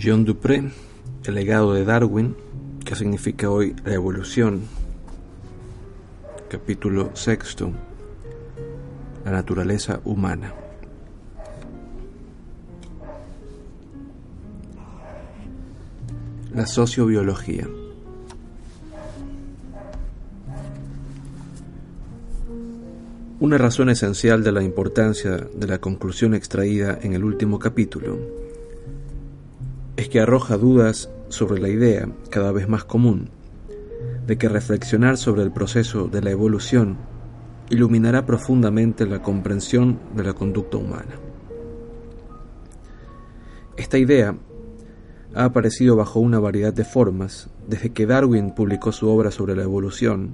John Dupré, el legado de Darwin, que significa hoy la evolución. Capítulo sexto, la naturaleza humana. La sociobiología. Una razón esencial de la importancia de la conclusión extraída en el último capítulo es que arroja dudas sobre la idea, cada vez más común, de que reflexionar sobre el proceso de la evolución iluminará profundamente la comprensión de la conducta humana. Esta idea ha aparecido bajo una variedad de formas desde que Darwin publicó su obra sobre la evolución,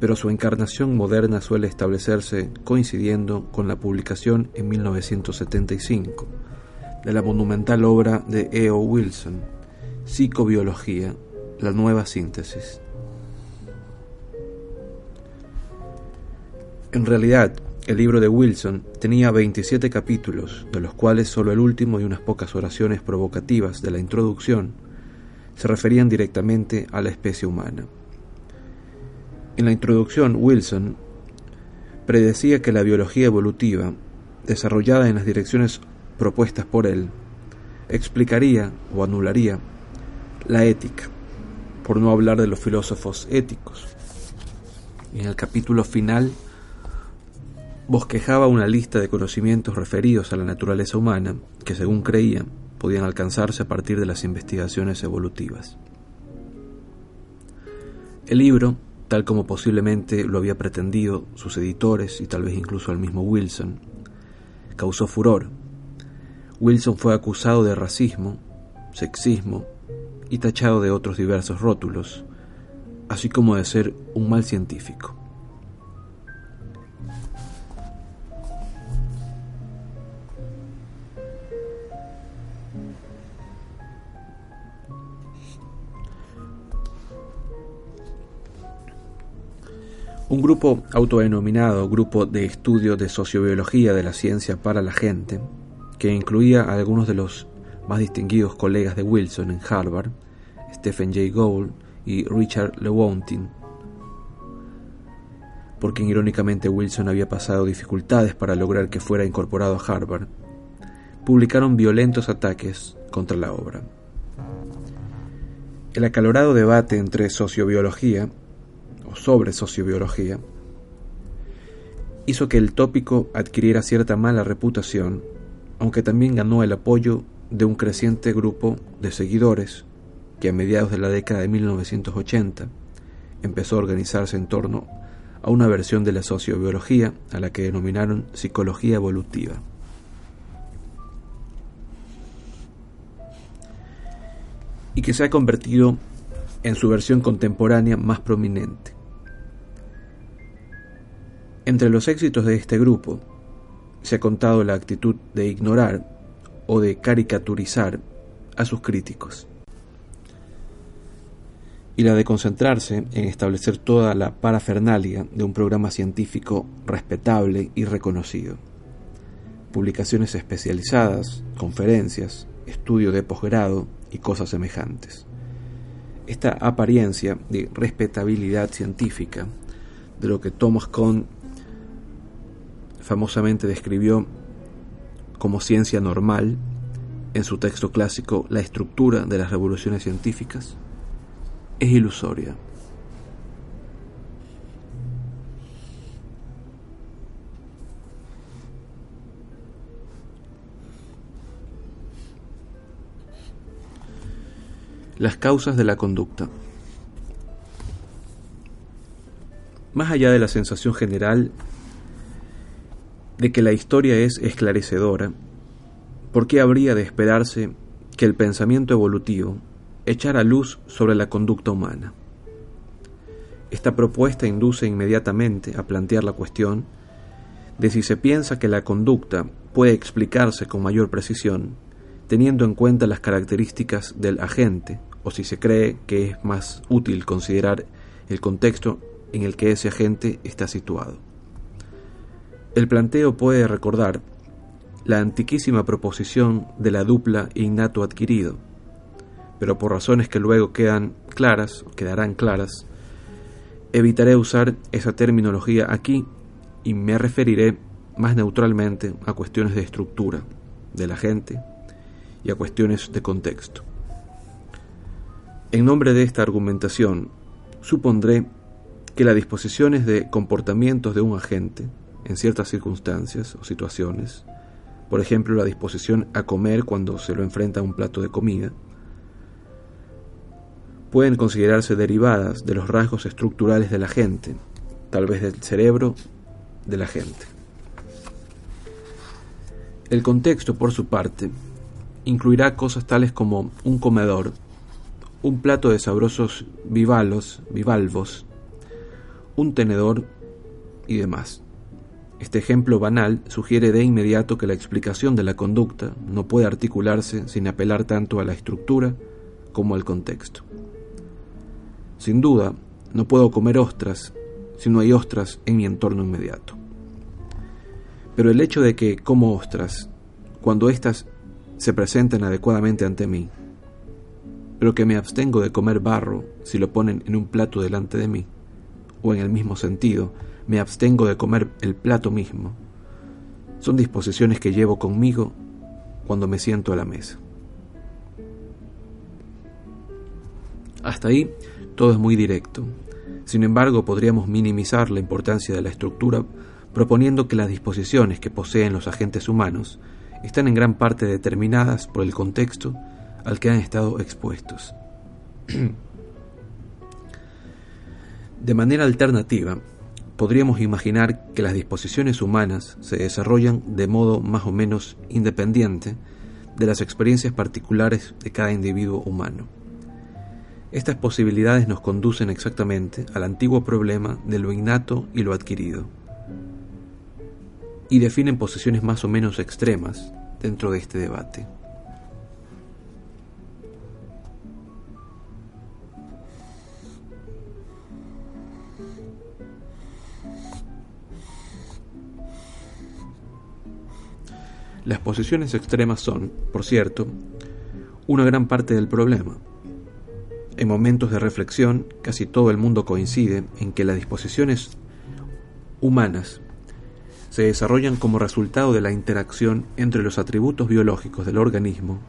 pero su encarnación moderna suele establecerse coincidiendo con la publicación en 1975 de la monumental obra de E.O. Wilson, Psicobiología, la nueva síntesis. En realidad, el libro de Wilson tenía 27 capítulos, de los cuales solo el último y unas pocas oraciones provocativas de la introducción se referían directamente a la especie humana. En la introducción, Wilson predecía que la biología evolutiva, desarrollada en las direcciones propuestas por él, explicaría o anularía la ética, por no hablar de los filósofos éticos. En el capítulo final bosquejaba una lista de conocimientos referidos a la naturaleza humana que, según creían, podían alcanzarse a partir de las investigaciones evolutivas. El libro, tal como posiblemente lo había pretendido sus editores y tal vez incluso el mismo Wilson, causó furor Wilson fue acusado de racismo, sexismo y tachado de otros diversos rótulos, así como de ser un mal científico. Un grupo autodenominado Grupo de Estudio de Sociobiología de la Ciencia para la Gente que incluía a algunos de los más distinguidos colegas de Wilson en Harvard, Stephen Jay Gould y Richard Lewontin, por quien irónicamente Wilson había pasado dificultades para lograr que fuera incorporado a Harvard, publicaron violentos ataques contra la obra. El acalorado debate entre sociobiología, o sobre sociobiología, hizo que el tópico adquiriera cierta mala reputación aunque también ganó el apoyo de un creciente grupo de seguidores que a mediados de la década de 1980 empezó a organizarse en torno a una versión de la sociobiología a la que denominaron psicología evolutiva. y que se ha convertido en su versión contemporánea más prominente. Entre los éxitos de este grupo se ha contado la actitud de ignorar o de caricaturizar a sus críticos y la de concentrarse en establecer toda la parafernalia de un programa científico respetable y reconocido. Publicaciones especializadas, conferencias, estudio de posgrado y cosas semejantes. Esta apariencia de respetabilidad científica, de lo que Thomas Kuhn famosamente describió como ciencia normal en su texto clásico La estructura de las revoluciones científicas, es ilusoria. Las causas de la conducta. Más allá de la sensación general de que la historia es esclarecedora, ¿por qué habría de esperarse que el pensamiento evolutivo echara luz sobre la conducta humana? Esta propuesta induce inmediatamente a plantear la cuestión de si se piensa que la conducta puede explicarse con mayor precisión teniendo en cuenta las características del agente o si se cree que es más útil considerar el contexto en el que ese agente está situado. El planteo puede recordar la antiquísima proposición de la dupla innato adquirido, pero por razones que luego quedan claras, quedarán claras, evitaré usar esa terminología aquí y me referiré más neutralmente a cuestiones de estructura de la gente y a cuestiones de contexto. En nombre de esta argumentación, supondré que las disposiciones de comportamientos de un agente en ciertas circunstancias o situaciones, por ejemplo la disposición a comer cuando se lo enfrenta a un plato de comida, pueden considerarse derivadas de los rasgos estructurales de la gente, tal vez del cerebro de la gente. El contexto, por su parte, incluirá cosas tales como un comedor, un plato de sabrosos bivalos, bivalvos, un tenedor y demás. Este ejemplo banal sugiere de inmediato que la explicación de la conducta no puede articularse sin apelar tanto a la estructura como al contexto. Sin duda, no puedo comer ostras si no hay ostras en mi entorno inmediato. Pero el hecho de que como ostras, cuando éstas se presentan adecuadamente ante mí, pero que me abstengo de comer barro si lo ponen en un plato delante de mí, o en el mismo sentido, me abstengo de comer el plato mismo, son disposiciones que llevo conmigo cuando me siento a la mesa. Hasta ahí todo es muy directo. Sin embargo, podríamos minimizar la importancia de la estructura proponiendo que las disposiciones que poseen los agentes humanos están en gran parte determinadas por el contexto al que han estado expuestos. De manera alternativa, podríamos imaginar que las disposiciones humanas se desarrollan de modo más o menos independiente de las experiencias particulares de cada individuo humano. Estas posibilidades nos conducen exactamente al antiguo problema de lo innato y lo adquirido, y definen posiciones más o menos extremas dentro de este debate. Las posiciones extremas son, por cierto, una gran parte del problema. En momentos de reflexión, casi todo el mundo coincide en que las disposiciones humanas se desarrollan como resultado de la interacción entre los atributos biológicos del organismo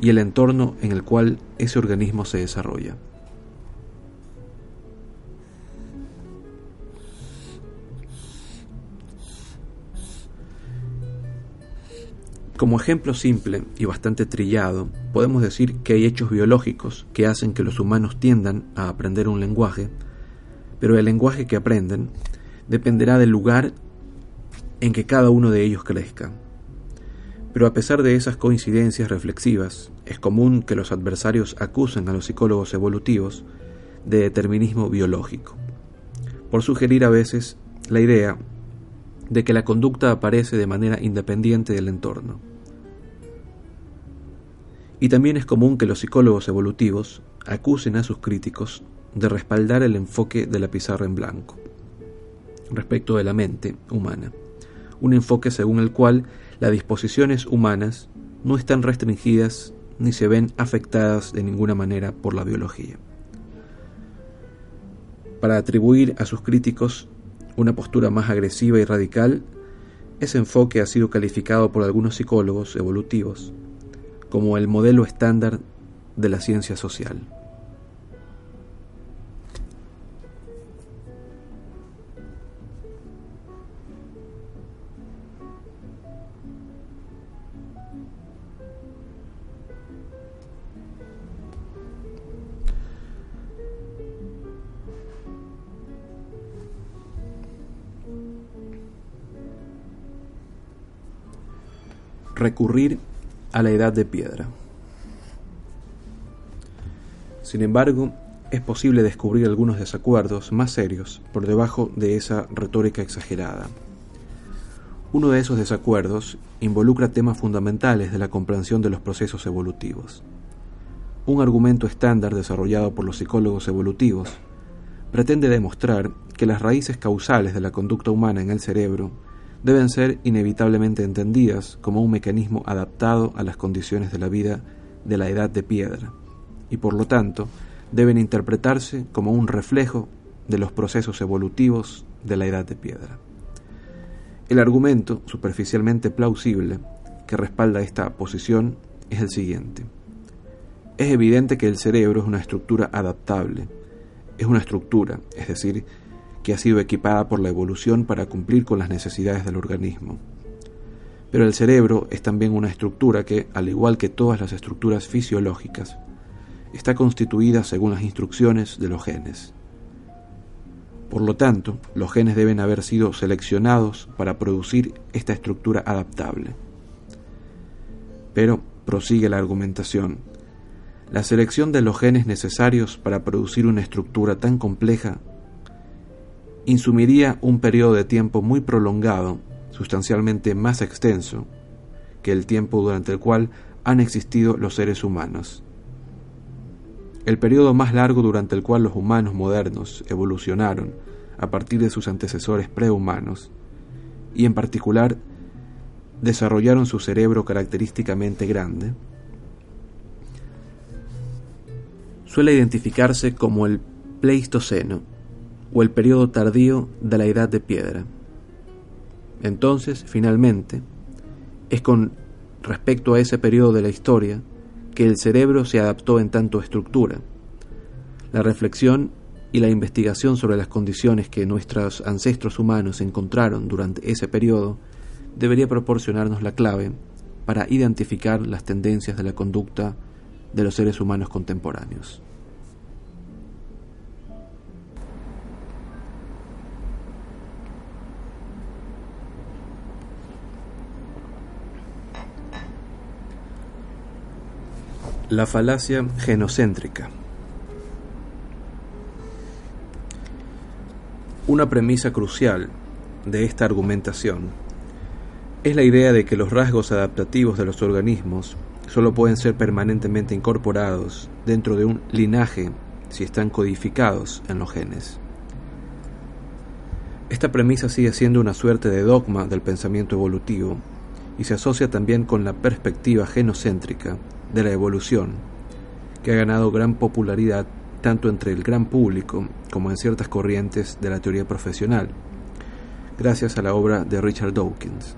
y el entorno en el cual ese organismo se desarrolla. Como ejemplo simple y bastante trillado, podemos decir que hay hechos biológicos que hacen que los humanos tiendan a aprender un lenguaje, pero el lenguaje que aprenden dependerá del lugar en que cada uno de ellos crezca. Pero a pesar de esas coincidencias reflexivas, es común que los adversarios acusen a los psicólogos evolutivos de determinismo biológico, por sugerir a veces la idea de que la conducta aparece de manera independiente del entorno. Y también es común que los psicólogos evolutivos acusen a sus críticos de respaldar el enfoque de la pizarra en blanco respecto de la mente humana, un enfoque según el cual las disposiciones humanas no están restringidas ni se ven afectadas de ninguna manera por la biología. Para atribuir a sus críticos una postura más agresiva y radical, ese enfoque ha sido calificado por algunos psicólogos evolutivos como el modelo estándar de la ciencia social. Recurrir a la edad de piedra. Sin embargo, es posible descubrir algunos desacuerdos más serios por debajo de esa retórica exagerada. Uno de esos desacuerdos involucra temas fundamentales de la comprensión de los procesos evolutivos. Un argumento estándar desarrollado por los psicólogos evolutivos pretende demostrar que las raíces causales de la conducta humana en el cerebro deben ser inevitablemente entendidas como un mecanismo adaptado a las condiciones de la vida de la edad de piedra, y por lo tanto deben interpretarse como un reflejo de los procesos evolutivos de la edad de piedra. El argumento, superficialmente plausible, que respalda esta posición es el siguiente. Es evidente que el cerebro es una estructura adaptable. Es una estructura, es decir, que ha sido equipada por la evolución para cumplir con las necesidades del organismo. Pero el cerebro es también una estructura que, al igual que todas las estructuras fisiológicas, está constituida según las instrucciones de los genes. Por lo tanto, los genes deben haber sido seleccionados para producir esta estructura adaptable. Pero, prosigue la argumentación, la selección de los genes necesarios para producir una estructura tan compleja insumiría un periodo de tiempo muy prolongado, sustancialmente más extenso que el tiempo durante el cual han existido los seres humanos. El periodo más largo durante el cual los humanos modernos evolucionaron a partir de sus antecesores prehumanos, y en particular desarrollaron su cerebro característicamente grande, suele identificarse como el Pleistoceno o el periodo tardío de la Edad de Piedra. Entonces, finalmente, es con respecto a ese periodo de la historia que el cerebro se adaptó en tanto estructura. La reflexión y la investigación sobre las condiciones que nuestros ancestros humanos encontraron durante ese periodo debería proporcionarnos la clave para identificar las tendencias de la conducta de los seres humanos contemporáneos. La falacia genocéntrica. Una premisa crucial de esta argumentación es la idea de que los rasgos adaptativos de los organismos solo pueden ser permanentemente incorporados dentro de un linaje si están codificados en los genes. Esta premisa sigue siendo una suerte de dogma del pensamiento evolutivo y se asocia también con la perspectiva genocéntrica de la evolución, que ha ganado gran popularidad tanto entre el gran público como en ciertas corrientes de la teoría profesional, gracias a la obra de Richard Dawkins.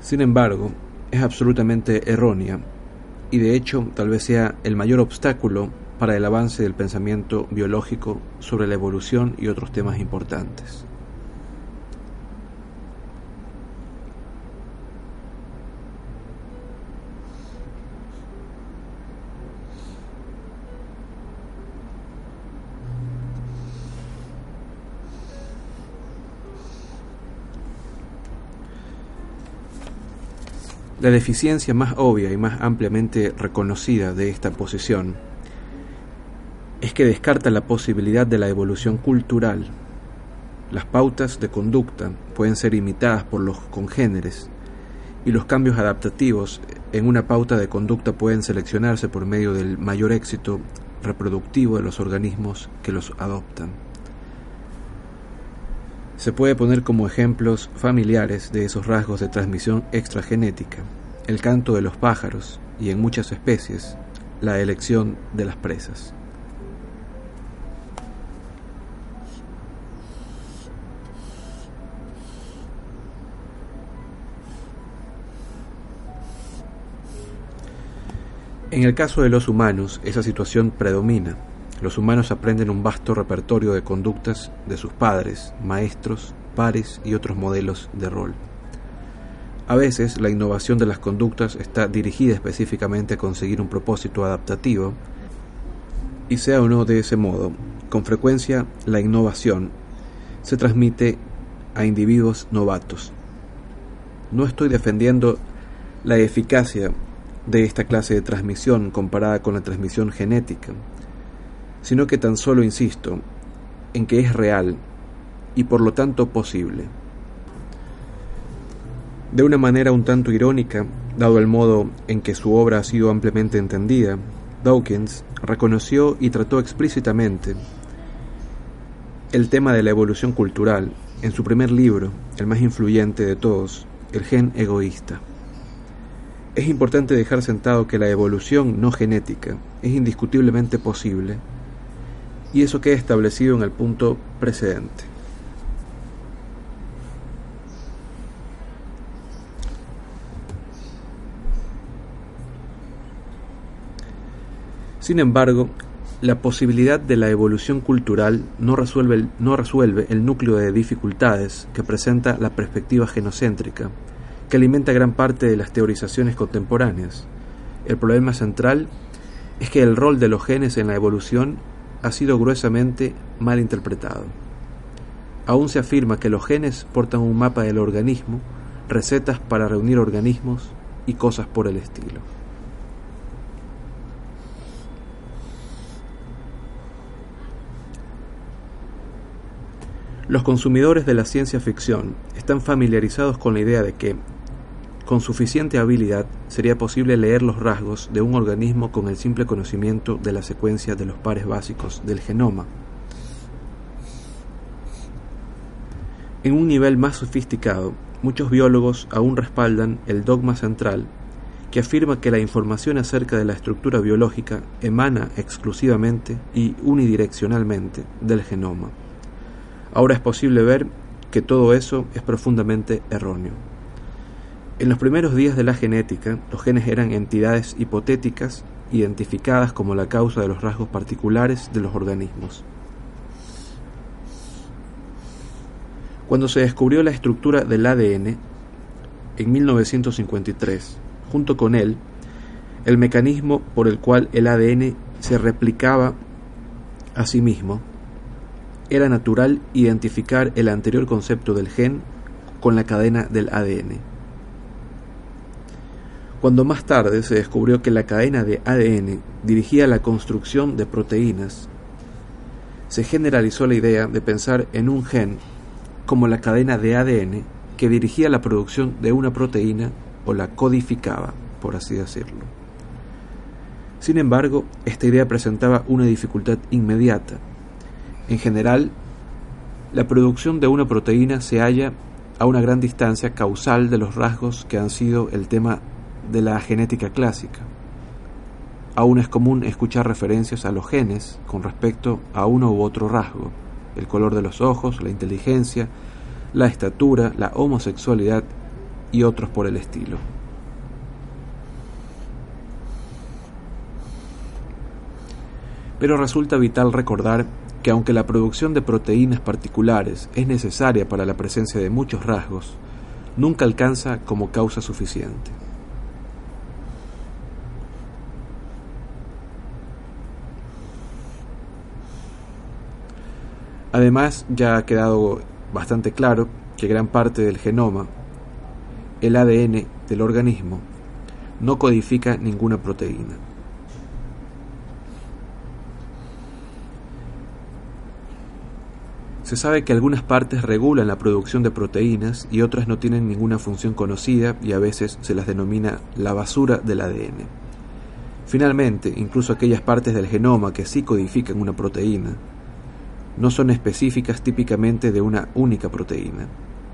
Sin embargo, es absolutamente errónea y de hecho tal vez sea el mayor obstáculo para el avance del pensamiento biológico sobre la evolución y otros temas importantes. La deficiencia más obvia y más ampliamente reconocida de esta posición es que descarta la posibilidad de la evolución cultural. Las pautas de conducta pueden ser imitadas por los congéneres y los cambios adaptativos en una pauta de conducta pueden seleccionarse por medio del mayor éxito reproductivo de los organismos que los adoptan. Se puede poner como ejemplos familiares de esos rasgos de transmisión extragenética, el canto de los pájaros y en muchas especies, la elección de las presas. En el caso de los humanos, esa situación predomina los humanos aprenden un vasto repertorio de conductas de sus padres, maestros, pares y otros modelos de rol. A veces la innovación de las conductas está dirigida específicamente a conseguir un propósito adaptativo, y sea o no de ese modo, con frecuencia la innovación se transmite a individuos novatos. No estoy defendiendo la eficacia de esta clase de transmisión comparada con la transmisión genética, sino que tan solo insisto en que es real y por lo tanto posible. De una manera un tanto irónica, dado el modo en que su obra ha sido ampliamente entendida, Dawkins reconoció y trató explícitamente el tema de la evolución cultural en su primer libro, el más influyente de todos, El gen egoísta. Es importante dejar sentado que la evolución no genética es indiscutiblemente posible y eso queda establecido en el punto precedente. Sin embargo, la posibilidad de la evolución cultural no resuelve, el, no resuelve el núcleo de dificultades que presenta la perspectiva genocéntrica, que alimenta gran parte de las teorizaciones contemporáneas. El problema central es que el rol de los genes en la evolución ha sido gruesamente mal interpretado. Aún se afirma que los genes portan un mapa del organismo, recetas para reunir organismos y cosas por el estilo. Los consumidores de la ciencia ficción están familiarizados con la idea de que, con suficiente habilidad, sería posible leer los rasgos de un organismo con el simple conocimiento de la secuencia de los pares básicos del genoma. En un nivel más sofisticado, muchos biólogos aún respaldan el dogma central que afirma que la información acerca de la estructura biológica emana exclusivamente y unidireccionalmente del genoma. Ahora es posible ver que todo eso es profundamente erróneo. En los primeros días de la genética, los genes eran entidades hipotéticas identificadas como la causa de los rasgos particulares de los organismos. Cuando se descubrió la estructura del ADN, en 1953, junto con él, el mecanismo por el cual el ADN se replicaba a sí mismo, era natural identificar el anterior concepto del gen con la cadena del ADN. Cuando más tarde se descubrió que la cadena de ADN dirigía la construcción de proteínas, se generalizó la idea de pensar en un gen como la cadena de ADN que dirigía la producción de una proteína o la codificaba, por así decirlo. Sin embargo, esta idea presentaba una dificultad inmediata, en general, la producción de una proteína se halla a una gran distancia causal de los rasgos que han sido el tema de la genética clásica. Aún es común escuchar referencias a los genes con respecto a uno u otro rasgo, el color de los ojos, la inteligencia, la estatura, la homosexualidad y otros por el estilo. Pero resulta vital recordar que aunque la producción de proteínas particulares es necesaria para la presencia de muchos rasgos, nunca alcanza como causa suficiente. Además, ya ha quedado bastante claro que gran parte del genoma, el ADN del organismo, no codifica ninguna proteína. Se sabe que algunas partes regulan la producción de proteínas y otras no tienen ninguna función conocida y a veces se las denomina la basura del ADN. Finalmente, incluso aquellas partes del genoma que sí codifican una proteína no son específicas típicamente de una única proteína.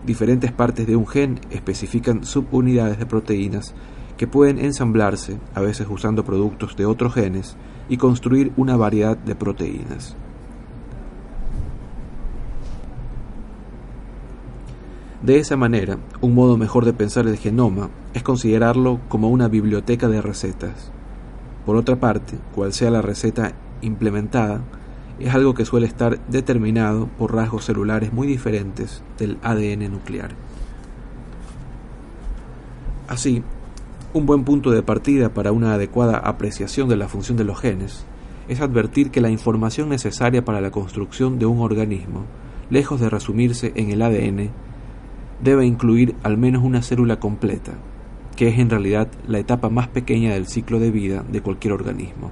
Diferentes partes de un gen especifican subunidades de proteínas que pueden ensamblarse, a veces usando productos de otros genes, y construir una variedad de proteínas. De esa manera, un modo mejor de pensar el genoma es considerarlo como una biblioteca de recetas. Por otra parte, cual sea la receta implementada, es algo que suele estar determinado por rasgos celulares muy diferentes del ADN nuclear. Así, un buen punto de partida para una adecuada apreciación de la función de los genes es advertir que la información necesaria para la construcción de un organismo, lejos de resumirse en el ADN, debe incluir al menos una célula completa, que es en realidad la etapa más pequeña del ciclo de vida de cualquier organismo.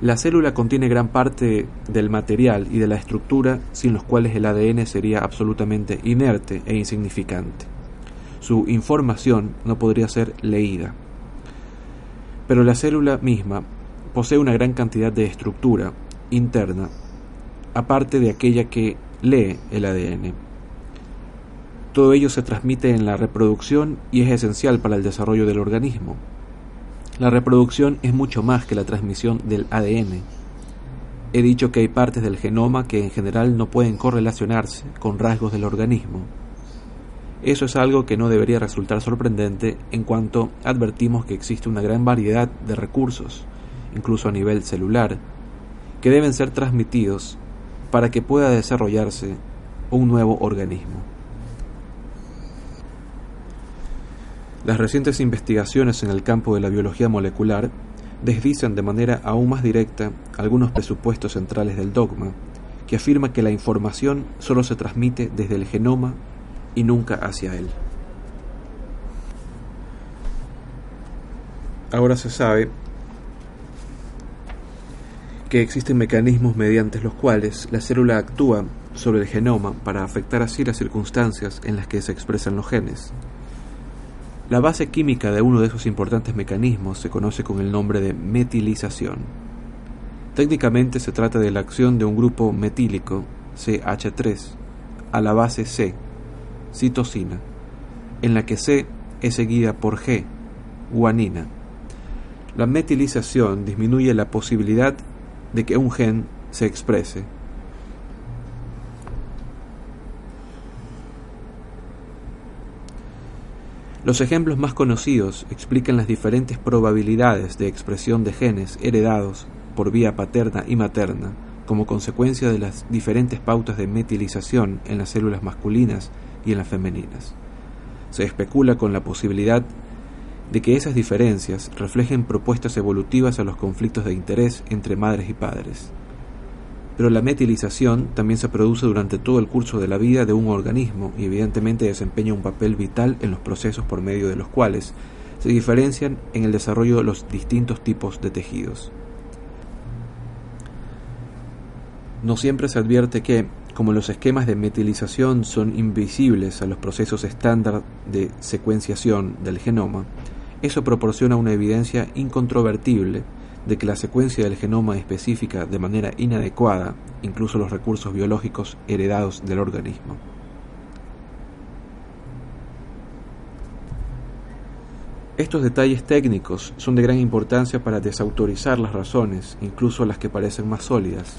La célula contiene gran parte del material y de la estructura sin los cuales el ADN sería absolutamente inerte e insignificante. Su información no podría ser leída. Pero la célula misma posee una gran cantidad de estructura interna, aparte de aquella que lee el ADN. Todo ello se transmite en la reproducción y es esencial para el desarrollo del organismo. La reproducción es mucho más que la transmisión del ADN. He dicho que hay partes del genoma que en general no pueden correlacionarse con rasgos del organismo. Eso es algo que no debería resultar sorprendente en cuanto advertimos que existe una gran variedad de recursos, incluso a nivel celular, que deben ser transmitidos para que pueda desarrollarse un nuevo organismo. Las recientes investigaciones en el campo de la biología molecular desdicen de manera aún más directa algunos presupuestos centrales del dogma, que afirma que la información solo se transmite desde el genoma y nunca hacia él. Ahora se sabe que existen mecanismos mediante los cuales la célula actúa sobre el genoma para afectar así las circunstancias en las que se expresan los genes. La base química de uno de esos importantes mecanismos se conoce con el nombre de metilización. Técnicamente se trata de la acción de un grupo metílico, CH3, a la base C, citosina, en la que C es seguida por G, guanina. La metilización disminuye la posibilidad de que un gen se exprese. Los ejemplos más conocidos explican las diferentes probabilidades de expresión de genes heredados por vía paterna y materna como consecuencia de las diferentes pautas de metilización en las células masculinas y en las femeninas. Se especula con la posibilidad de que esas diferencias reflejen propuestas evolutivas a los conflictos de interés entre madres y padres. Pero la metilización también se produce durante todo el curso de la vida de un organismo y evidentemente desempeña un papel vital en los procesos por medio de los cuales se diferencian en el desarrollo de los distintos tipos de tejidos. No siempre se advierte que, como los esquemas de metilización son invisibles a los procesos estándar de secuenciación del genoma, eso proporciona una evidencia incontrovertible de que la secuencia del genoma específica de manera inadecuada, incluso los recursos biológicos heredados del organismo. Estos detalles técnicos son de gran importancia para desautorizar las razones, incluso las que parecen más sólidas,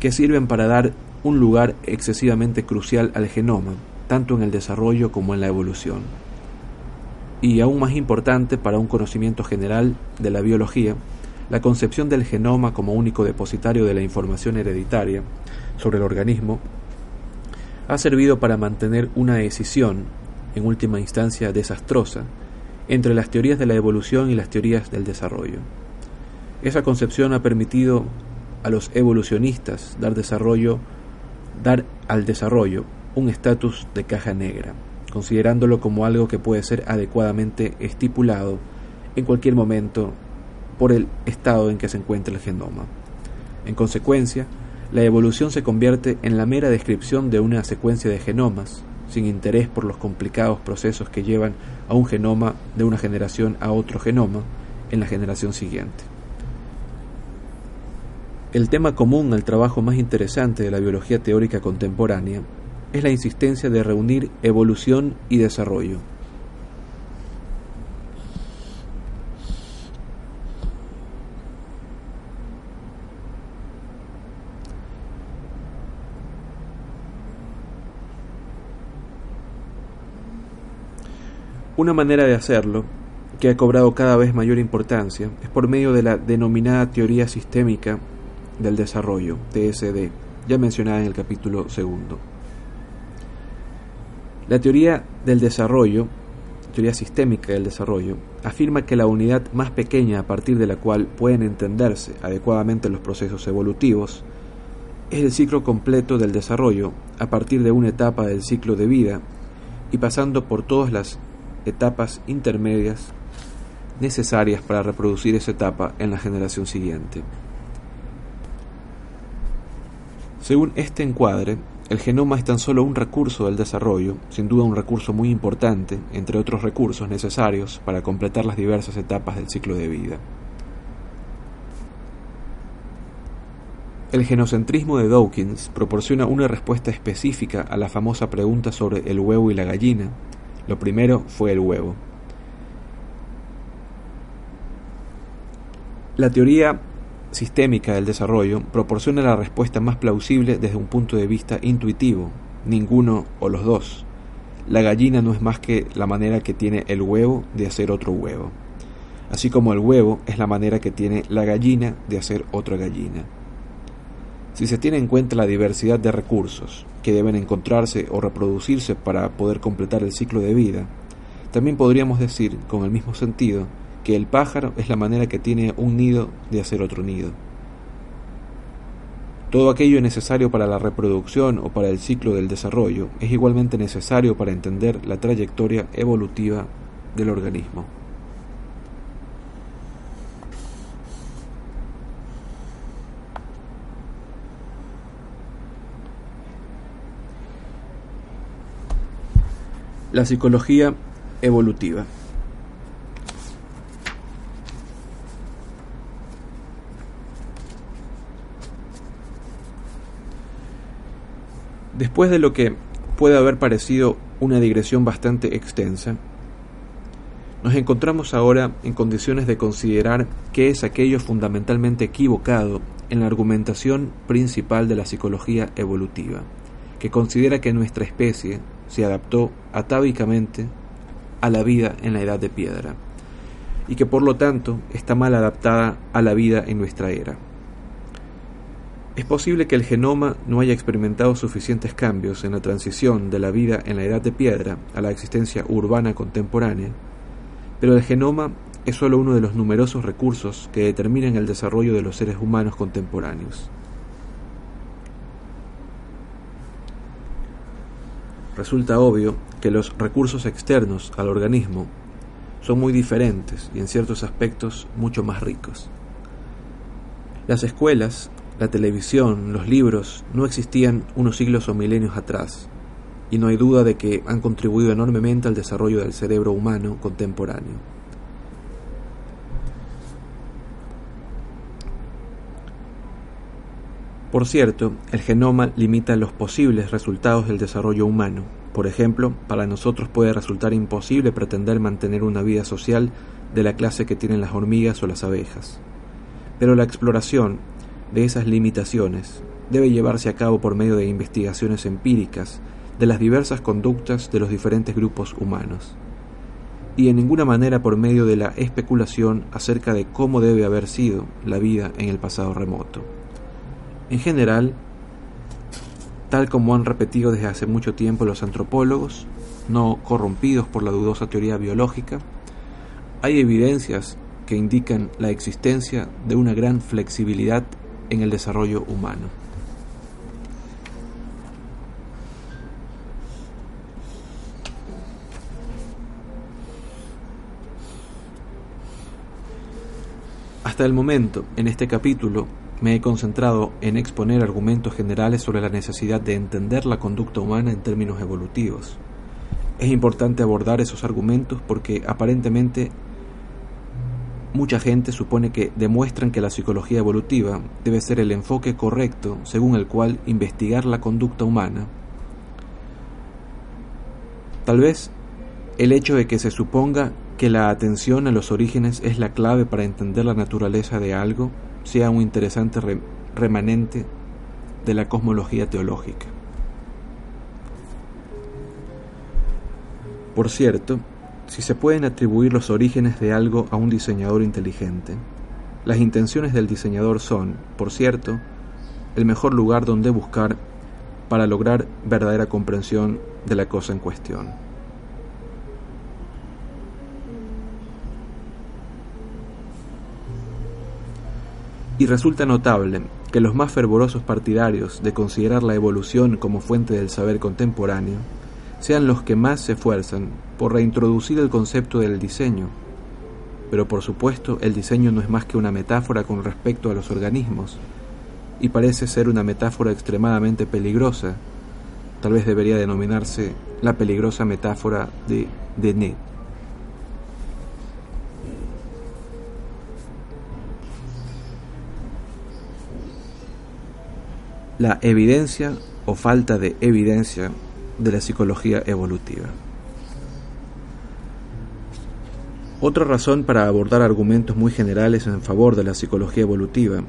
que sirven para dar un lugar excesivamente crucial al genoma, tanto en el desarrollo como en la evolución y aún más importante para un conocimiento general de la biología, la concepción del genoma como único depositario de la información hereditaria sobre el organismo ha servido para mantener una decisión, en última instancia desastrosa, entre las teorías de la evolución y las teorías del desarrollo. Esa concepción ha permitido a los evolucionistas dar desarrollo, dar al desarrollo un estatus de caja negra considerándolo como algo que puede ser adecuadamente estipulado en cualquier momento por el estado en que se encuentra el genoma. En consecuencia, la evolución se convierte en la mera descripción de una secuencia de genomas, sin interés por los complicados procesos que llevan a un genoma de una generación a otro genoma en la generación siguiente. El tema común al trabajo más interesante de la biología teórica contemporánea es la insistencia de reunir evolución y desarrollo. Una manera de hacerlo, que ha cobrado cada vez mayor importancia, es por medio de la denominada teoría sistémica del desarrollo, TSD, ya mencionada en el capítulo segundo. La teoría del desarrollo, teoría sistémica del desarrollo, afirma que la unidad más pequeña a partir de la cual pueden entenderse adecuadamente los procesos evolutivos es el ciclo completo del desarrollo a partir de una etapa del ciclo de vida y pasando por todas las etapas intermedias necesarias para reproducir esa etapa en la generación siguiente. Según este encuadre, el genoma es tan solo un recurso del desarrollo, sin duda un recurso muy importante, entre otros recursos necesarios para completar las diversas etapas del ciclo de vida. El genocentrismo de Dawkins proporciona una respuesta específica a la famosa pregunta sobre el huevo y la gallina. Lo primero fue el huevo. La teoría sistémica del desarrollo proporciona la respuesta más plausible desde un punto de vista intuitivo, ninguno o los dos. La gallina no es más que la manera que tiene el huevo de hacer otro huevo, así como el huevo es la manera que tiene la gallina de hacer otra gallina. Si se tiene en cuenta la diversidad de recursos que deben encontrarse o reproducirse para poder completar el ciclo de vida, también podríamos decir, con el mismo sentido, que el pájaro es la manera que tiene un nido de hacer otro nido. Todo aquello necesario para la reproducción o para el ciclo del desarrollo es igualmente necesario para entender la trayectoria evolutiva del organismo. La psicología evolutiva. Después de lo que puede haber parecido una digresión bastante extensa, nos encontramos ahora en condiciones de considerar qué es aquello fundamentalmente equivocado en la argumentación principal de la psicología evolutiva, que considera que nuestra especie se adaptó atávicamente a la vida en la edad de piedra y que por lo tanto está mal adaptada a la vida en nuestra era. Es posible que el genoma no haya experimentado suficientes cambios en la transición de la vida en la edad de piedra a la existencia urbana contemporánea, pero el genoma es solo uno de los numerosos recursos que determinan el desarrollo de los seres humanos contemporáneos. resulta obvio que los recursos externos al organismo son muy diferentes y en ciertos aspectos mucho más ricos. Las escuelas, la televisión, los libros no existían unos siglos o milenios atrás, y no hay duda de que han contribuido enormemente al desarrollo del cerebro humano contemporáneo. Por cierto, el genoma limita los posibles resultados del desarrollo humano. Por ejemplo, para nosotros puede resultar imposible pretender mantener una vida social de la clase que tienen las hormigas o las abejas. Pero la exploración de esas limitaciones debe llevarse a cabo por medio de investigaciones empíricas de las diversas conductas de los diferentes grupos humanos, y en ninguna manera por medio de la especulación acerca de cómo debe haber sido la vida en el pasado remoto. En general, tal como han repetido desde hace mucho tiempo los antropólogos, no corrompidos por la dudosa teoría biológica, hay evidencias que indican la existencia de una gran flexibilidad en el desarrollo humano. Hasta el momento, en este capítulo, me he concentrado en exponer argumentos generales sobre la necesidad de entender la conducta humana en términos evolutivos. Es importante abordar esos argumentos porque aparentemente mucha gente supone que demuestran que la psicología evolutiva debe ser el enfoque correcto según el cual investigar la conducta humana. Tal vez el hecho de que se suponga que la atención a los orígenes es la clave para entender la naturaleza de algo sea un interesante remanente de la cosmología teológica. Por cierto, si se pueden atribuir los orígenes de algo a un diseñador inteligente, las intenciones del diseñador son, por cierto, el mejor lugar donde buscar para lograr verdadera comprensión de la cosa en cuestión. y resulta notable que los más fervorosos partidarios de considerar la evolución como fuente del saber contemporáneo sean los que más se esfuerzan por reintroducir el concepto del diseño. Pero por supuesto el diseño no es más que una metáfora con respecto a los organismos, y parece ser una metáfora extremadamente peligrosa tal vez debería denominarse la peligrosa metáfora de Denet. La evidencia o falta de evidencia de la psicología evolutiva. Otra razón para abordar argumentos muy generales en favor de la psicología evolutiva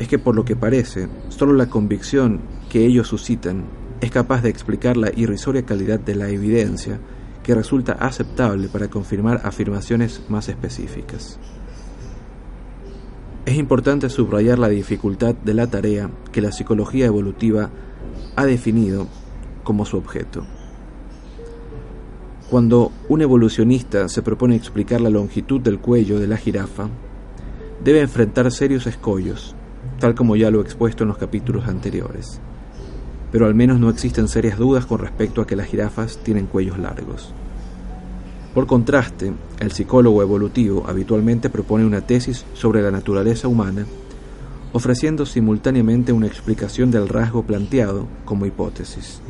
es que por lo que parece, solo la convicción que ellos suscitan es capaz de explicar la irrisoria calidad de la evidencia que resulta aceptable para confirmar afirmaciones más específicas. Es importante subrayar la dificultad de la tarea que la psicología evolutiva ha definido como su objeto. Cuando un evolucionista se propone explicar la longitud del cuello de la jirafa, debe enfrentar serios escollos, tal como ya lo he expuesto en los capítulos anteriores. Pero al menos no existen serias dudas con respecto a que las jirafas tienen cuellos largos. Por contraste, el psicólogo evolutivo habitualmente propone una tesis sobre la naturaleza humana, ofreciendo simultáneamente una explicación del rasgo planteado como hipótesis.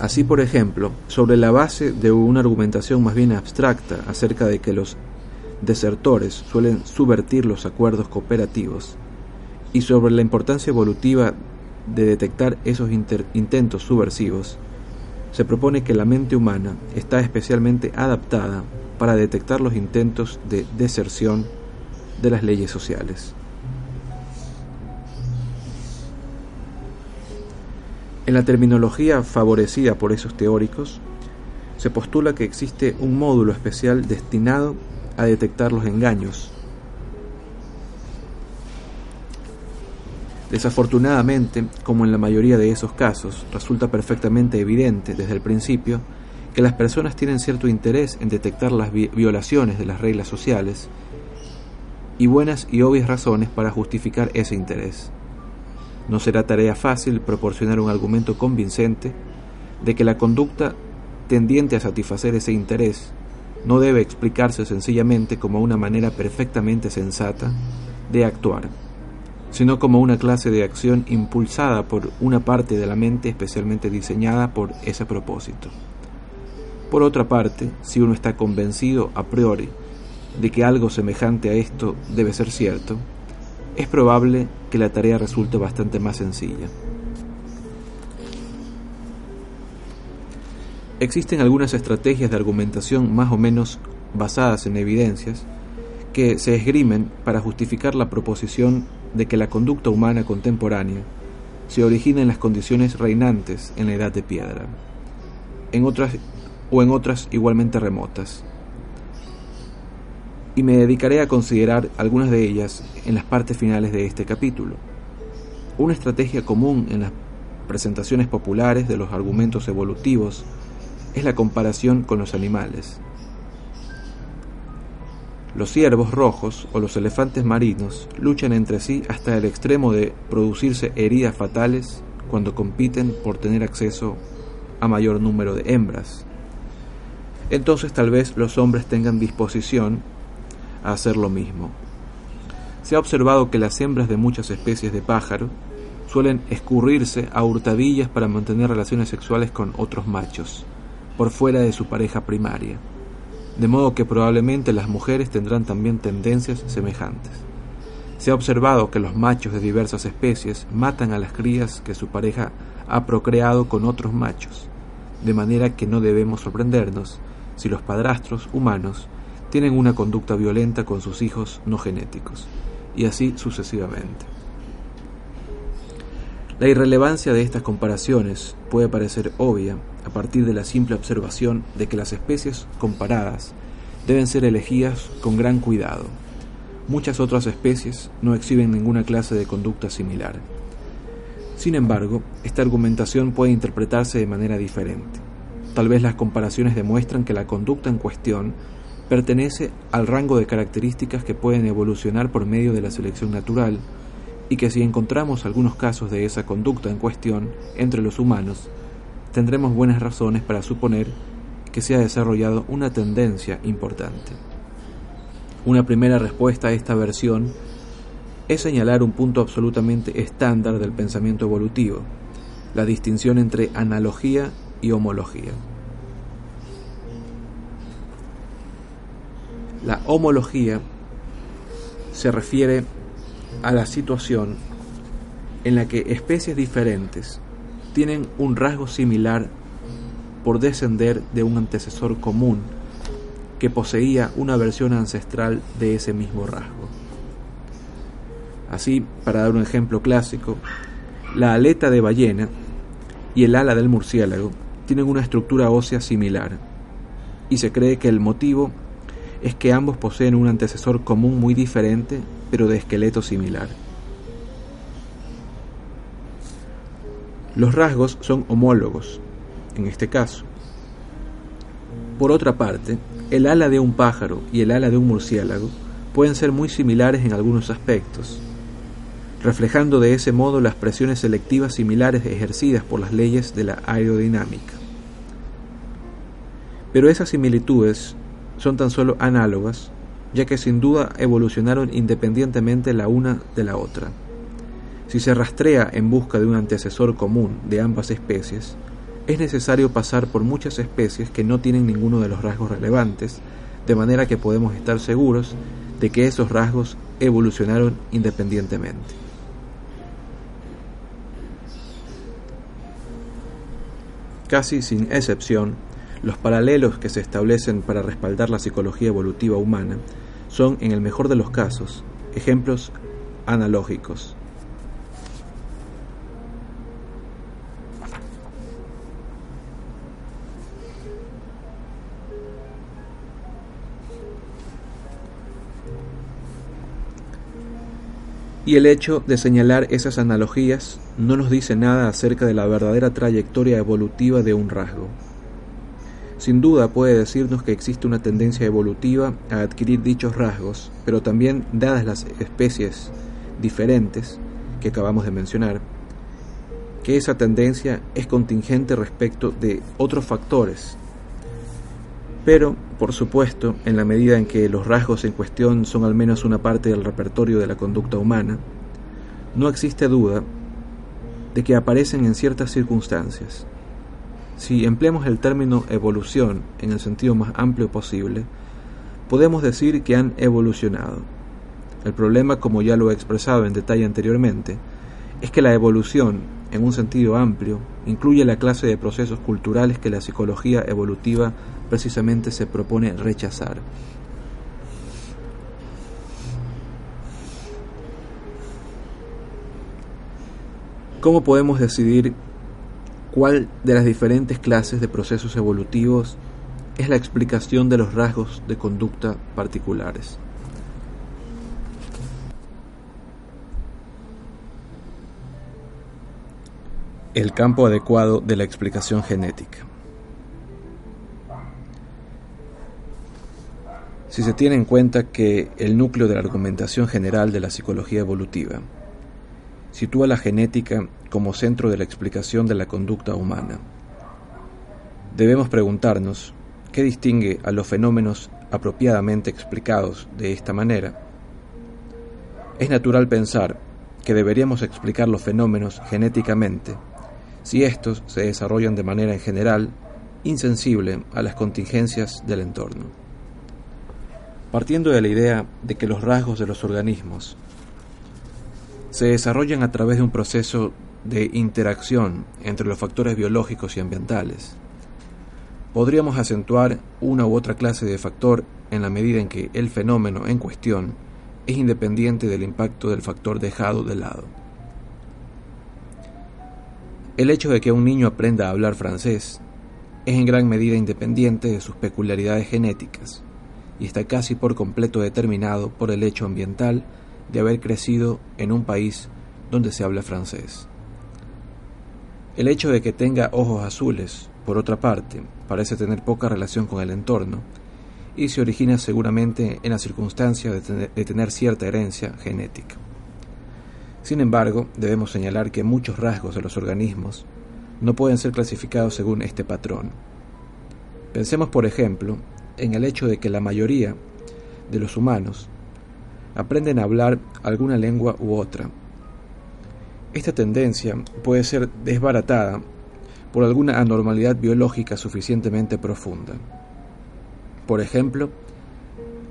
Así, por ejemplo, sobre la base de una argumentación más bien abstracta acerca de que los desertores suelen subvertir los acuerdos cooperativos, y sobre la importancia evolutiva de detectar esos intentos subversivos, se propone que la mente humana está especialmente adaptada para detectar los intentos de deserción de las leyes sociales. En la terminología favorecida por esos teóricos, se postula que existe un módulo especial destinado a detectar los engaños. Desafortunadamente, como en la mayoría de esos casos, resulta perfectamente evidente desde el principio que las personas tienen cierto interés en detectar las violaciones de las reglas sociales y buenas y obvias razones para justificar ese interés. No será tarea fácil proporcionar un argumento convincente de que la conducta tendiente a satisfacer ese interés no debe explicarse sencillamente como una manera perfectamente sensata de actuar, sino como una clase de acción impulsada por una parte de la mente especialmente diseñada por ese propósito. Por otra parte, si uno está convencido a priori de que algo semejante a esto debe ser cierto, es probable que la tarea resulte bastante más sencilla. Existen algunas estrategias de argumentación más o menos basadas en evidencias que se esgrimen para justificar la proposición de que la conducta humana contemporánea se origina en las condiciones reinantes en la edad de piedra, en otras o en otras igualmente remotas, y me dedicaré a considerar algunas de ellas en las partes finales de este capítulo. Una estrategia común en las presentaciones populares de los argumentos evolutivos es la comparación con los animales. Los ciervos rojos o los elefantes marinos luchan entre sí hasta el extremo de producirse heridas fatales cuando compiten por tener acceso a mayor número de hembras. Entonces tal vez los hombres tengan disposición a hacer lo mismo. Se ha observado que las hembras de muchas especies de pájaro suelen escurrirse a hurtadillas para mantener relaciones sexuales con otros machos, por fuera de su pareja primaria, de modo que probablemente las mujeres tendrán también tendencias semejantes. Se ha observado que los machos de diversas especies matan a las crías que su pareja ha procreado con otros machos, de manera que no debemos sorprendernos si los padrastros humanos tienen una conducta violenta con sus hijos no genéticos, y así sucesivamente. La irrelevancia de estas comparaciones puede parecer obvia a partir de la simple observación de que las especies comparadas deben ser elegidas con gran cuidado. Muchas otras especies no exhiben ninguna clase de conducta similar. Sin embargo, esta argumentación puede interpretarse de manera diferente. Tal vez las comparaciones demuestran que la conducta en cuestión pertenece al rango de características que pueden evolucionar por medio de la selección natural y que si encontramos algunos casos de esa conducta en cuestión entre los humanos, tendremos buenas razones para suponer que se ha desarrollado una tendencia importante. Una primera respuesta a esta versión es señalar un punto absolutamente estándar del pensamiento evolutivo, la distinción entre analogía y homología. La homología se refiere a la situación en la que especies diferentes tienen un rasgo similar por descender de un antecesor común que poseía una versión ancestral de ese mismo rasgo. Así, para dar un ejemplo clásico, la aleta de ballena y el ala del murciélago tienen una estructura ósea similar, y se cree que el motivo es que ambos poseen un antecesor común muy diferente, pero de esqueleto similar. Los rasgos son homólogos, en este caso. Por otra parte, el ala de un pájaro y el ala de un murciélago pueden ser muy similares en algunos aspectos, reflejando de ese modo las presiones selectivas similares ejercidas por las leyes de la aerodinámica. Pero esas similitudes son tan solo análogas, ya que sin duda evolucionaron independientemente la una de la otra. Si se rastrea en busca de un antecesor común de ambas especies, es necesario pasar por muchas especies que no tienen ninguno de los rasgos relevantes, de manera que podemos estar seguros de que esos rasgos evolucionaron independientemente. Casi sin excepción, los paralelos que se establecen para respaldar la psicología evolutiva humana son, en el mejor de los casos, ejemplos analógicos. Y el hecho de señalar esas analogías no nos dice nada acerca de la verdadera trayectoria evolutiva de un rasgo. Sin duda puede decirnos que existe una tendencia evolutiva a adquirir dichos rasgos, pero también dadas las especies diferentes que acabamos de mencionar, que esa tendencia es contingente respecto de otros factores. Pero, por supuesto, en la medida en que los rasgos en cuestión son al menos una parte del repertorio de la conducta humana, no existe duda de que aparecen en ciertas circunstancias, si empleamos el término evolución en el sentido más amplio posible, podemos decir que han evolucionado. El problema, como ya lo he expresado en detalle anteriormente, es que la evolución, en un sentido amplio, incluye la clase de procesos culturales que la psicología evolutiva precisamente se propone rechazar. ¿Cómo podemos decidir cuál de las diferentes clases de procesos evolutivos es la explicación de los rasgos de conducta particulares. El campo adecuado de la explicación genética. Si se tiene en cuenta que el núcleo de la argumentación general de la psicología evolutiva sitúa la genética como centro de la explicación de la conducta humana. Debemos preguntarnos qué distingue a los fenómenos apropiadamente explicados de esta manera. Es natural pensar que deberíamos explicar los fenómenos genéticamente si estos se desarrollan de manera en general insensible a las contingencias del entorno. Partiendo de la idea de que los rasgos de los organismos se desarrollan a través de un proceso de interacción entre los factores biológicos y ambientales. Podríamos acentuar una u otra clase de factor en la medida en que el fenómeno en cuestión es independiente del impacto del factor dejado de lado. El hecho de que un niño aprenda a hablar francés es en gran medida independiente de sus peculiaridades genéticas y está casi por completo determinado por el hecho ambiental de haber crecido en un país donde se habla francés. El hecho de que tenga ojos azules, por otra parte, parece tener poca relación con el entorno y se origina seguramente en la circunstancia de tener, cierta herencia genética. Sin embargo, debemos señalar que muchos rasgos de los organismos no pueden ser clasificados según este patrón. Pensemos, por ejemplo, en el hecho de que la mayoría de los humanos aprenden a hablar alguna lengua u otra. Esta tendencia puede ser desbaratada por alguna anormalidad biológica suficientemente profunda. Por ejemplo,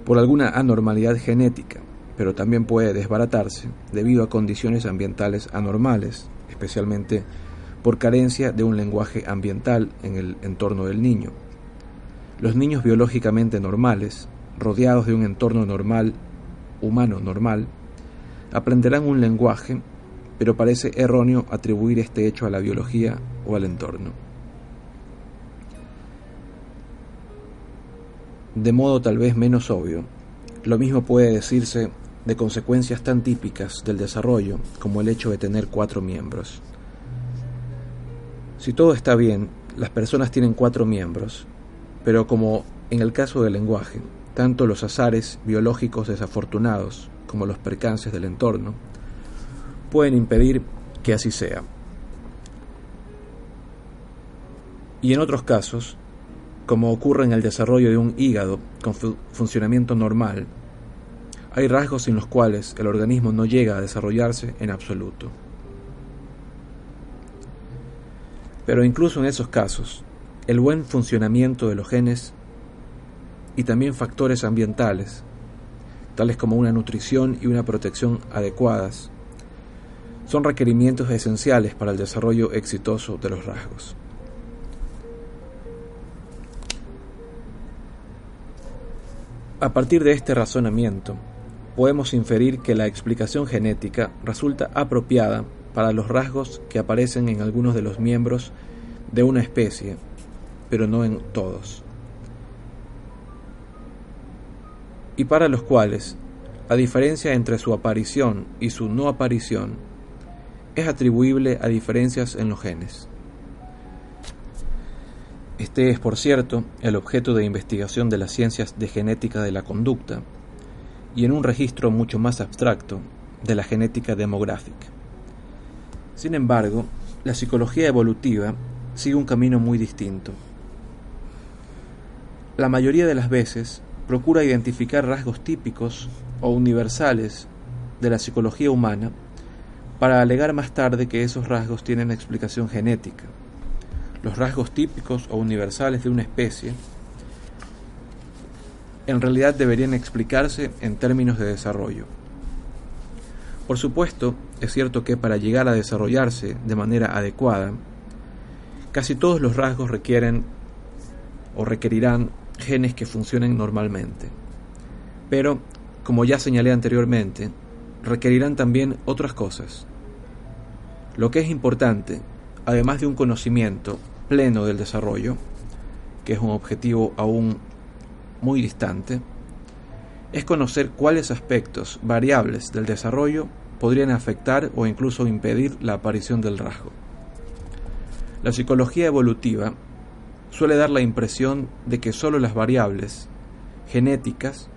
por alguna anormalidad genética, pero también puede desbaratarse debido a condiciones ambientales anormales, especialmente por carencia de un lenguaje ambiental en el entorno del niño. Los niños biológicamente normales, rodeados de un entorno normal, humano normal, aprenderán un lenguaje, pero parece erróneo atribuir este hecho a la biología o al entorno. De modo tal vez menos obvio, lo mismo puede decirse de consecuencias tan típicas del desarrollo como el hecho de tener cuatro miembros. Si todo está bien, las personas tienen cuatro miembros, pero como en el caso del lenguaje, tanto los azares biológicos desafortunados como los percances del entorno pueden impedir que así sea. Y en otros casos, como ocurre en el desarrollo de un hígado con funcionamiento normal, hay rasgos sin los cuales el organismo no llega a desarrollarse en absoluto. Pero incluso en esos casos, el buen funcionamiento de los genes y también factores ambientales, tales como una nutrición y una protección adecuadas, son requerimientos esenciales para el desarrollo exitoso de los rasgos. A partir de este razonamiento, podemos inferir que la explicación genética resulta apropiada para los rasgos que aparecen en algunos de los miembros de una especie, pero no en todos, y para los cuales la diferencia entre su aparición y su no aparición es atribuible a diferencias en los genes. Este es, por cierto, el objeto de investigación de las ciencias de genética de la conducta y en un registro mucho más abstracto de la genética demográfica. Sin embargo, la psicología evolutiva sigue un camino muy distinto. La mayoría de las veces procura identificar rasgos típicos o universales de la psicología humana para alegar más tarde que esos rasgos tienen explicación genética. Los rasgos típicos o universales de una especie en realidad deberían explicarse en términos de desarrollo. Por supuesto, es cierto que para llegar a desarrollarse de manera adecuada, casi todos los rasgos requieren o requerirán genes que funcionen normalmente. Pero, como ya señalé anteriormente, requerirán también otras cosas. Lo que es importante, además de un conocimiento pleno del desarrollo, que es un objetivo aún muy distante, es conocer cuáles aspectos variables del desarrollo podrían afectar o incluso impedir la aparición del rasgo. La psicología evolutiva suele dar la impresión de que solo las variables genéticas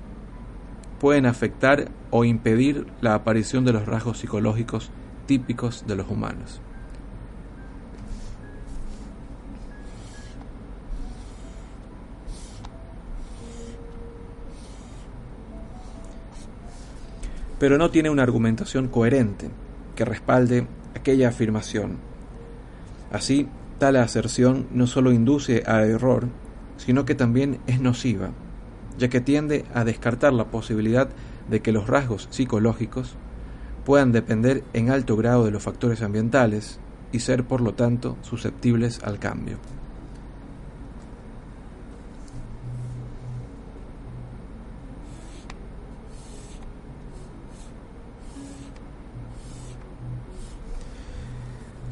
pueden afectar o impedir la aparición de los rasgos psicológicos típicos de los humanos. pero no tiene una argumentación coherente que respalde aquella afirmación. Así, tal aserción no solo induce a error, sino que también es nociva, ya que tiende a descartar la posibilidad de que los rasgos psicológicos puedan depender en alto grado de los factores ambientales y ser por lo tanto susceptibles al cambio.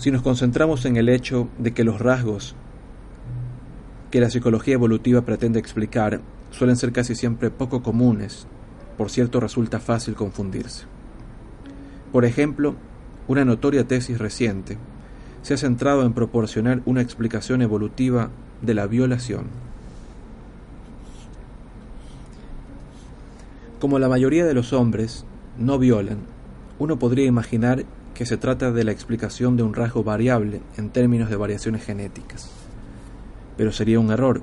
Si nos concentramos en el hecho de que los rasgos que la psicología evolutiva pretende explicar suelen ser casi siempre poco comunes, por cierto resulta fácil confundirse. Por ejemplo, una notoria tesis reciente se ha centrado en proporcionar una explicación evolutiva de la violación. Como la mayoría de los hombres no violan, uno podría imaginar que se trata de la explicación de un rasgo variable en términos de variaciones genéticas. Pero sería un error.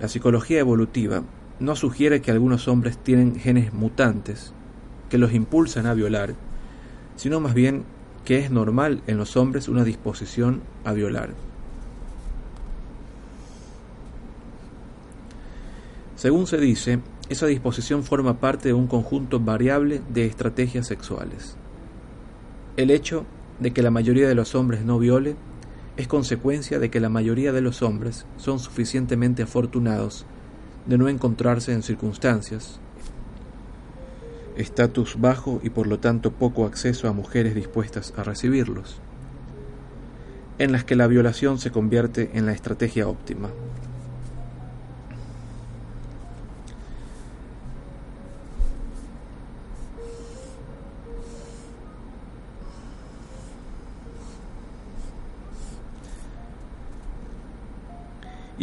La psicología evolutiva no sugiere que algunos hombres tienen genes mutantes que los impulsan a violar, sino más bien que es normal en los hombres una disposición a violar. Según se dice, esa disposición forma parte de un conjunto variable de estrategias sexuales. El hecho de que la mayoría de los hombres no viole es consecuencia de que la mayoría de los hombres son suficientemente afortunados de no encontrarse en circunstancias, estatus bajo y por lo tanto poco acceso a mujeres dispuestas a recibirlos, en las que la violación se convierte en la estrategia óptima.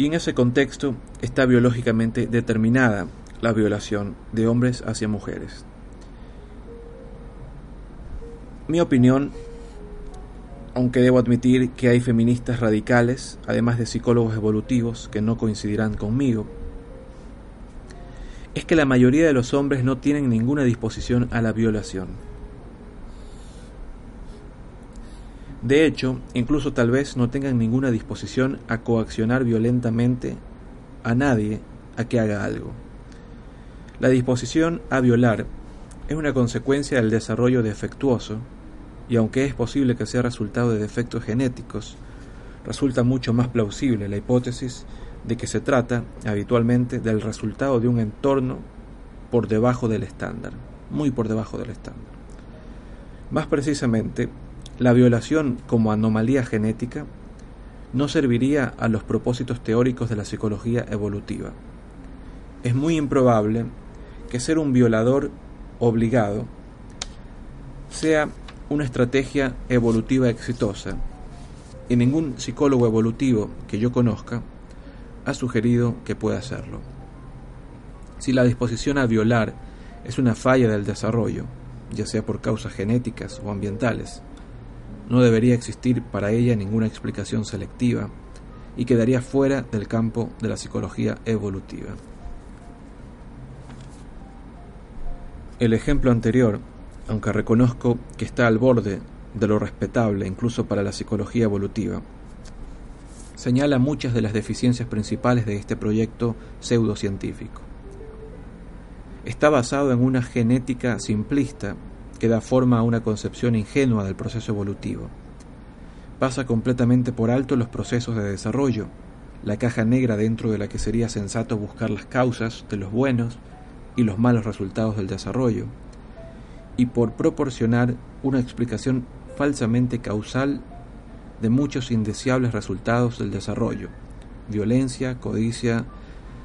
Y en ese contexto está biológicamente determinada la violación de hombres hacia mujeres. Mi opinión, aunque debo admitir que hay feministas radicales, además de psicólogos evolutivos, que no coincidirán conmigo, es que la mayoría de los hombres no tienen ninguna disposición a la violación. De hecho, incluso tal vez no tengan ninguna disposición a coaccionar violentamente a nadie a que haga algo. La disposición a violar es una consecuencia del desarrollo defectuoso, y aunque es posible que sea resultado de defectos genéticos, resulta mucho más plausible la hipótesis de que se trata habitualmente del resultado de un entorno por debajo del estándar, muy por debajo del estándar. Más precisamente, la violación como anomalía genética no serviría a los propósitos teóricos de la psicología evolutiva. Es muy improbable que ser un violador obligado sea una estrategia evolutiva exitosa y ningún psicólogo evolutivo que yo conozca ha sugerido que pueda hacerlo. Si la disposición a violar es una falla del desarrollo, ya sea por causas genéticas o ambientales, no debería existir para ella ninguna explicación selectiva y quedaría fuera del campo de la psicología evolutiva. El ejemplo anterior, aunque reconozco que está al borde de lo respetable incluso para la psicología evolutiva, señala muchas de las deficiencias principales de este proyecto pseudocientífico. Está basado en una genética simplista que da forma a una concepción ingenua del proceso evolutivo. Pasa completamente por alto los procesos de desarrollo, la caja negra dentro de la que sería sensato buscar las causas de los buenos y los malos resultados del desarrollo, y por proporcionar una explicación falsamente causal de muchos indeseables resultados del desarrollo, violencia, codicia,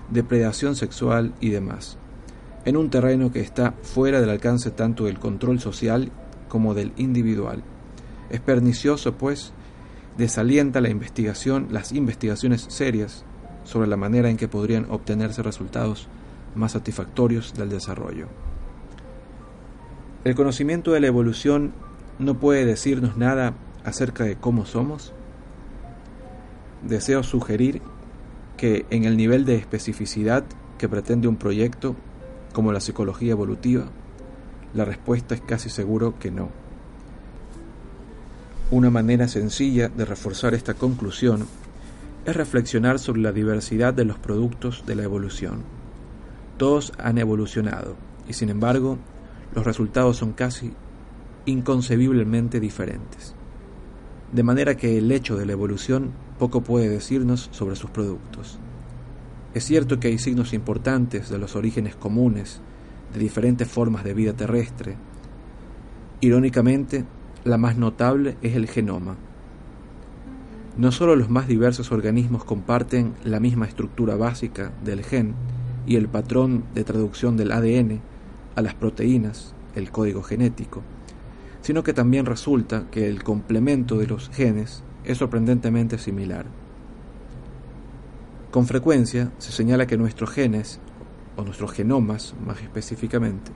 depredación sexual y demás en un terreno que está fuera del alcance tanto del control social como del individual. Es pernicioso, pues, desalienta la investigación, las investigaciones serias sobre la manera en que podrían obtenerse resultados más satisfactorios del desarrollo. ¿El conocimiento de la evolución no puede decirnos nada acerca de cómo somos? Deseo sugerir que en el nivel de especificidad que pretende un proyecto como la psicología evolutiva? La respuesta es casi seguro que no. Una manera sencilla de reforzar esta conclusión es reflexionar sobre la diversidad de los productos de la evolución. Todos han evolucionado y sin embargo los resultados son casi inconcebiblemente diferentes. De manera que el hecho de la evolución poco puede decirnos sobre sus productos. Es cierto que hay signos importantes de los orígenes comunes de diferentes formas de vida terrestre. Irónicamente, la más notable es el genoma. No solo los más diversos organismos comparten la misma estructura básica del gen y el patrón de traducción del ADN a las proteínas, el código genético, sino que también resulta que el complemento de los genes es sorprendentemente similar. Con frecuencia se señala que nuestros genes, o nuestros genomas más específicamente,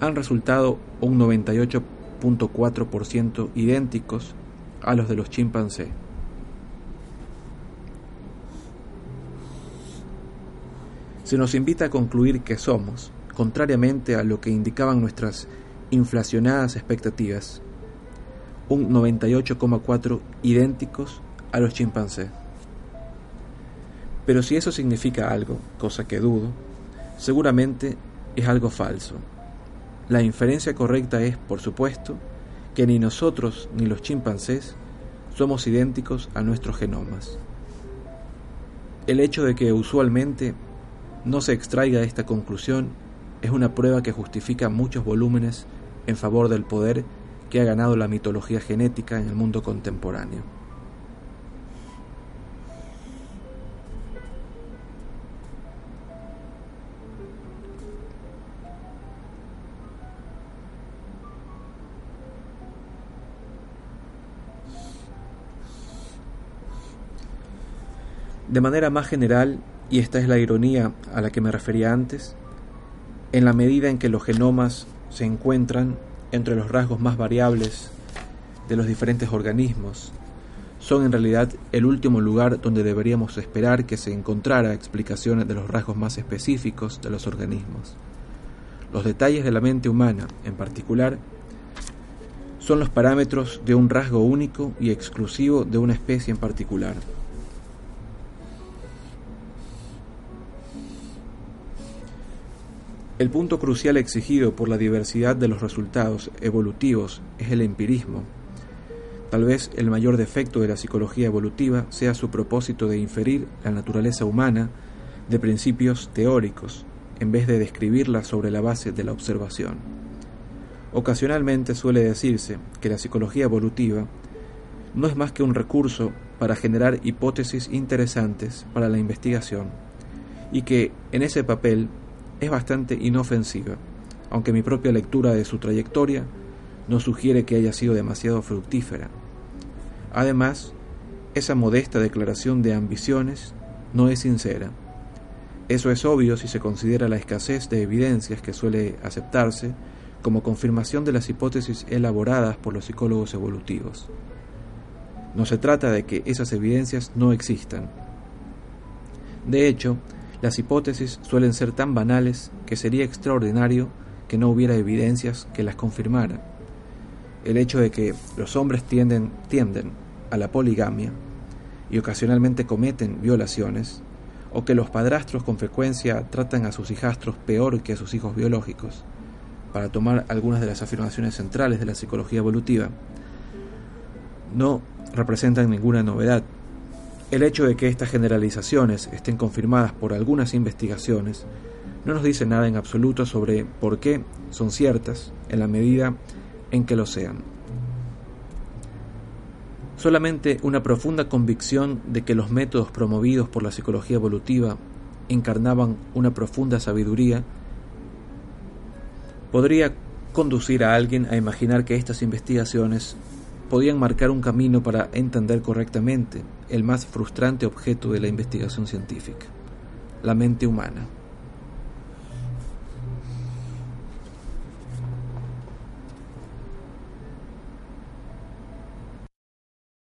han resultado un 98.4% idénticos a los de los chimpancés. Se nos invita a concluir que somos, contrariamente a lo que indicaban nuestras inflacionadas expectativas, un 98,4 idénticos a los chimpancés. Pero si eso significa algo, cosa que dudo, seguramente es algo falso. La inferencia correcta es, por supuesto, que ni nosotros ni los chimpancés somos idénticos a nuestros genomas. El hecho de que usualmente no se extraiga esta conclusión es una prueba que justifica muchos volúmenes en favor del poder que ha ganado la mitología genética en el mundo contemporáneo. De manera más general, y esta es la ironía a la que me refería antes, en la medida en que los genomas se encuentran entre los rasgos más variables de los diferentes organismos, son en realidad el último lugar donde deberíamos esperar que se encontrara explicaciones de los rasgos más específicos de los organismos. Los detalles de la mente humana, en particular, son los parámetros de un rasgo único y exclusivo de una especie en particular. El punto crucial exigido por la diversidad de los resultados evolutivos es el empirismo. Tal vez el mayor defecto de la psicología evolutiva sea su propósito de inferir la naturaleza humana de principios teóricos, en vez de describirla sobre la base de la observación. Ocasionalmente suele decirse que la psicología evolutiva no es más que un recurso para generar hipótesis interesantes para la investigación, y que en ese papel es bastante inofensiva, aunque mi propia lectura de su trayectoria no sugiere que haya sido demasiado fructífera. Además, esa modesta declaración de ambiciones no es sincera. Eso es obvio si se considera la escasez de evidencias que suele aceptarse como confirmación de las hipótesis elaboradas por los psicólogos evolutivos. No se trata de que esas evidencias no existan. De hecho, las hipótesis suelen ser tan banales que sería extraordinario que no hubiera evidencias que las confirmaran. El hecho de que los hombres tienden, tienden a la poligamia y ocasionalmente cometen violaciones, o que los padrastros con frecuencia tratan a sus hijastros peor que a sus hijos biológicos, para tomar algunas de las afirmaciones centrales de la psicología evolutiva, no representan ninguna novedad el hecho de que estas generalizaciones estén confirmadas por algunas investigaciones no nos dice nada en absoluto sobre por qué son ciertas en la medida en que lo sean. Solamente una profunda convicción de que los métodos promovidos por la psicología evolutiva encarnaban una profunda sabiduría podría conducir a alguien a imaginar que estas investigaciones podían marcar un camino para entender correctamente el más frustrante objeto de la investigación científica, la mente humana.